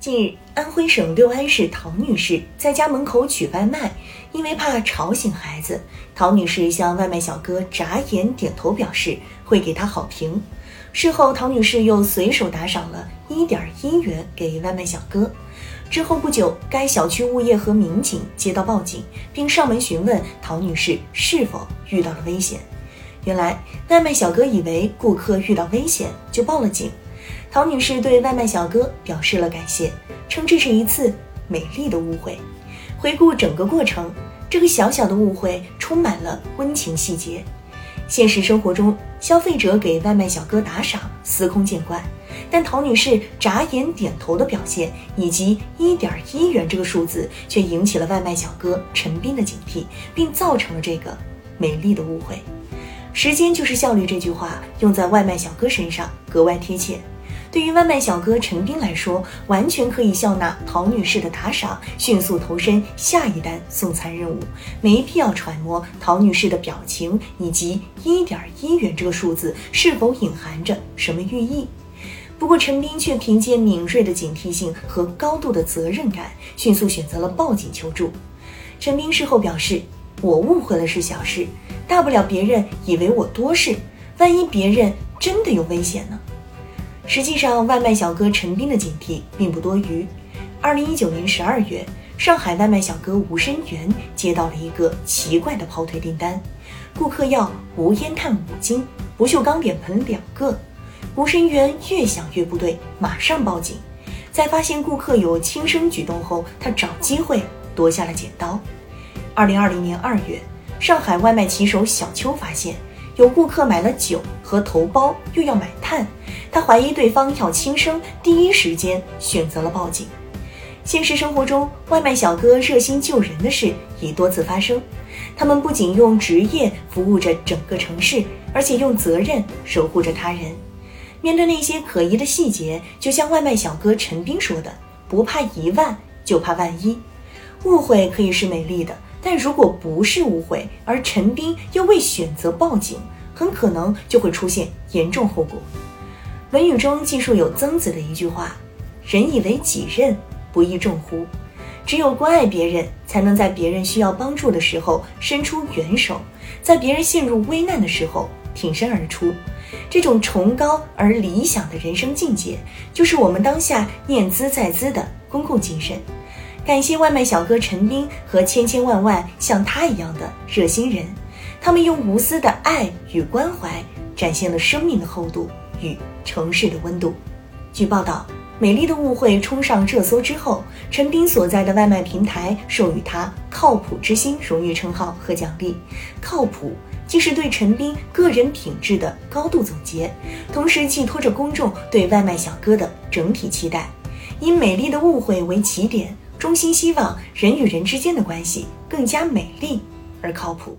近日，安徽省六安市陶女士在家门口取外卖，因为怕吵醒孩子，陶女士向外卖小哥眨眼点头，表示会给他好评。事后，陶女士又随手打赏了一点一元给外卖小哥。之后不久，该小区物业和民警接到报警，并上门询问陶女士是否遇到了危险。原来，外卖小哥以为顾客遇到危险，就报了警。陶女士对外卖小哥表示了感谢，称这是一次美丽的误会。回顾整个过程，这个小小的误会充满了温情细节。现实生活中，消费者给外卖小哥打赏司空见惯，但陶女士眨眼点头的表现，以及一点一元这个数字，却引起了外卖小哥陈斌的警惕，并造成了这个美丽的误会。时间就是效率这句话用在外卖小哥身上格外贴切。对于外卖小哥陈斌来说，完全可以笑纳陶女士的打赏，迅速投身下一单送餐任务，没必要揣摩陶女士的表情以及一点一元这个数字是否隐含着什么寓意。不过，陈斌却凭借敏锐的警惕性和高度的责任感，迅速选择了报警求助。陈斌事后表示：“我误会了是小事，大不了别人以为我多事，万一别人真的有危险呢？”实际上，外卖小哥陈斌的警惕并不多余。二零一九年十二月，上海外卖小哥吴申元接到了一个奇怪的跑腿订单，顾客要无烟炭五斤，不锈钢脸盆两个。吴申元越想越不对，马上报警。在发现顾客有轻生举动后，他找机会夺下了剪刀。二零二零年二月，上海外卖骑手小邱发现。有顾客买了酒和头孢，又要买炭，他怀疑对方要轻生，第一时间选择了报警。现实生活中，外卖小哥热心救人的事已多次发生。他们不仅用职业服务着整个城市，而且用责任守护着他人。面对那些可疑的细节，就像外卖小哥陈斌说的：“不怕一万，就怕万一。”误会可以是美丽的。但如果不是误会，而陈斌又未选择报警，很可能就会出现严重后果。文语中记述有曾子的一句话：“人以为己任，不亦重乎？”只有关爱别人，才能在别人需要帮助的时候伸出援手，在别人陷入危难的时候挺身而出。这种崇高而理想的人生境界，就是我们当下念兹在兹的公共精神。感谢外卖小哥陈斌和千千万万像他一样的热心人，他们用无私的爱与关怀，展现了生命的厚度与城市的温度。据报道，美丽的误会冲上热搜之后，陈斌所在的外卖平台授予他“靠谱之星”荣誉称号和奖励。靠谱既是对陈斌个人品质的高度总结，同时寄托着公众对外卖小哥的整体期待。以美丽的误会为起点。衷心希望人与人之间的关系更加美丽而靠谱。